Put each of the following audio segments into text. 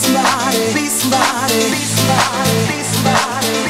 somebody, be somebody, be somebody, be somebody.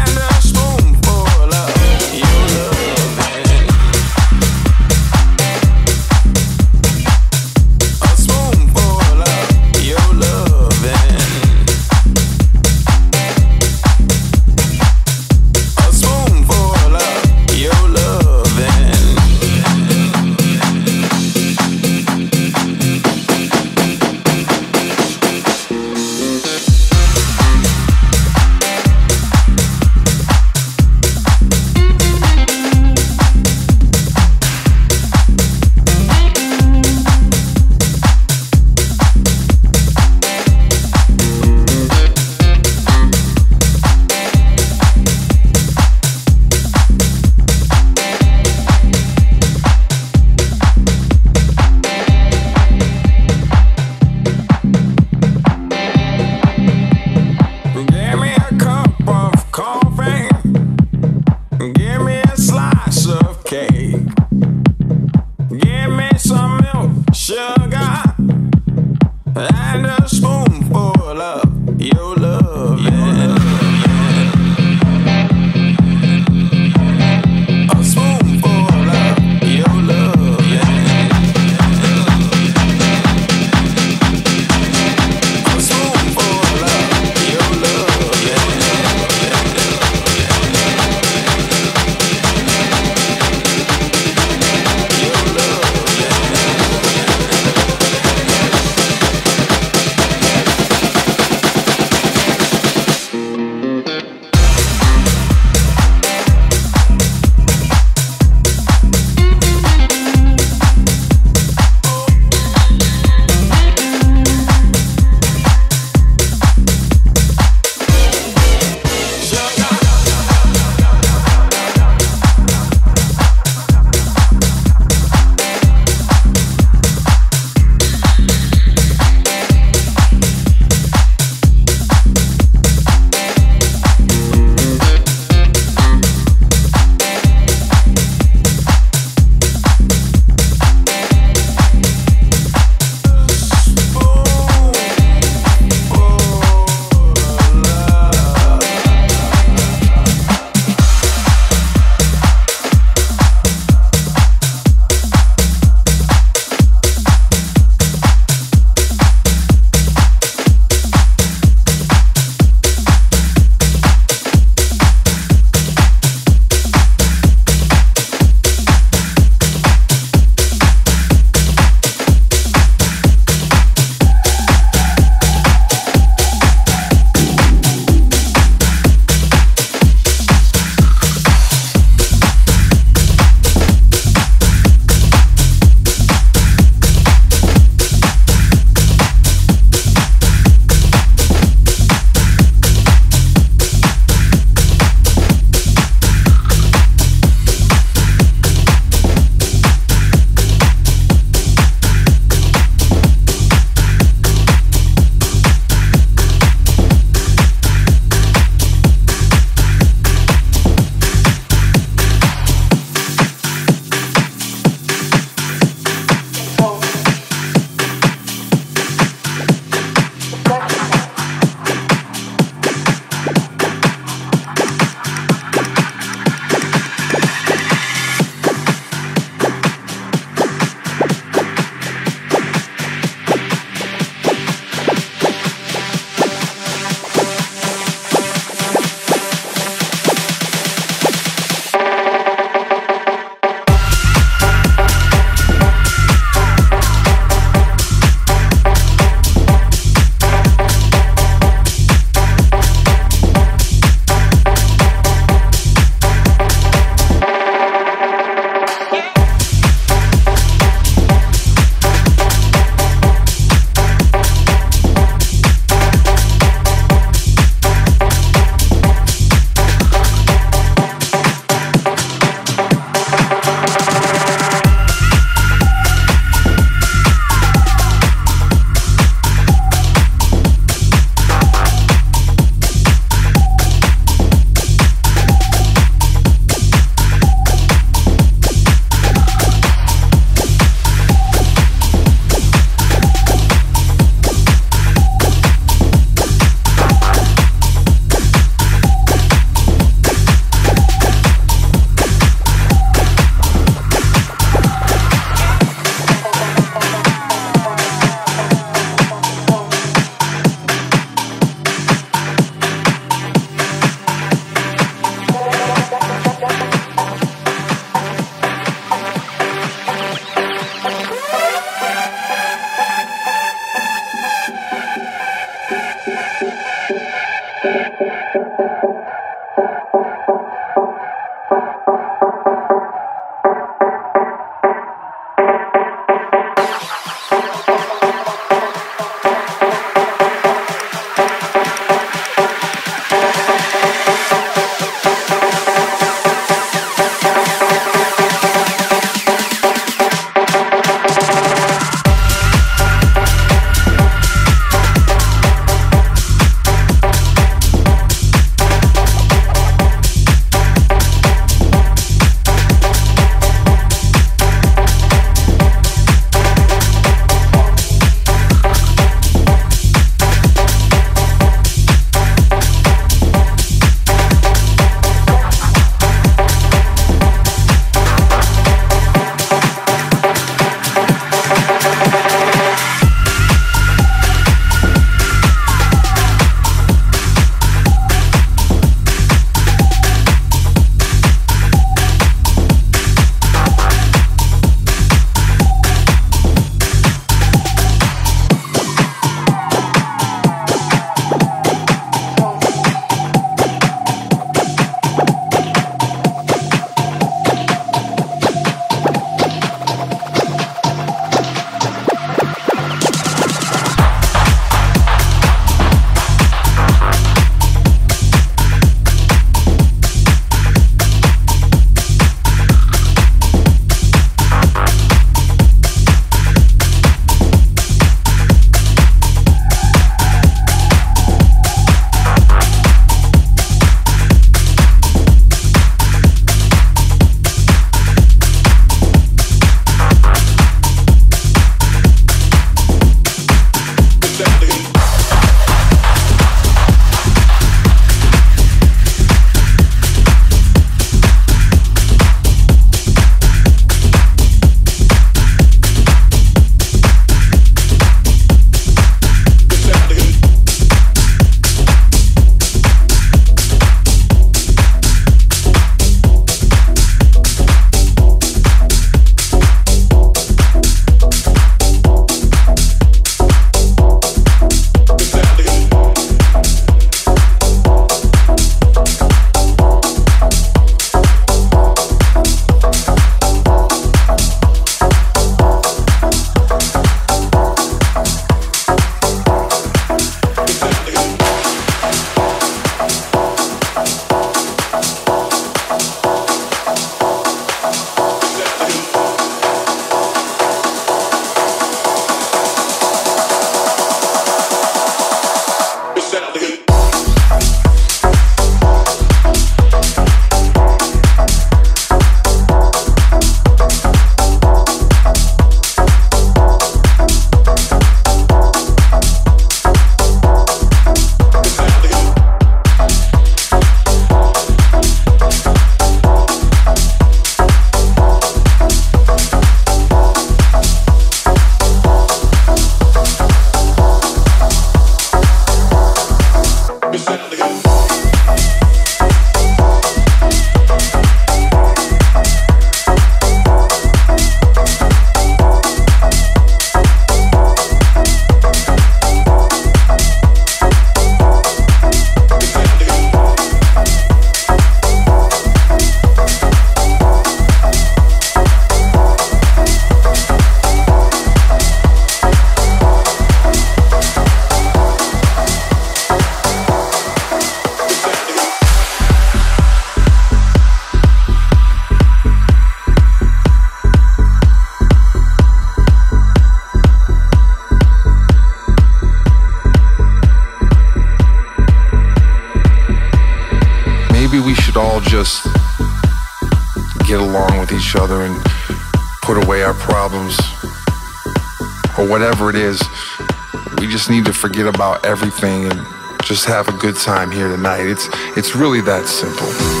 Forget about everything and just have a good time here tonight. It's it's really that simple.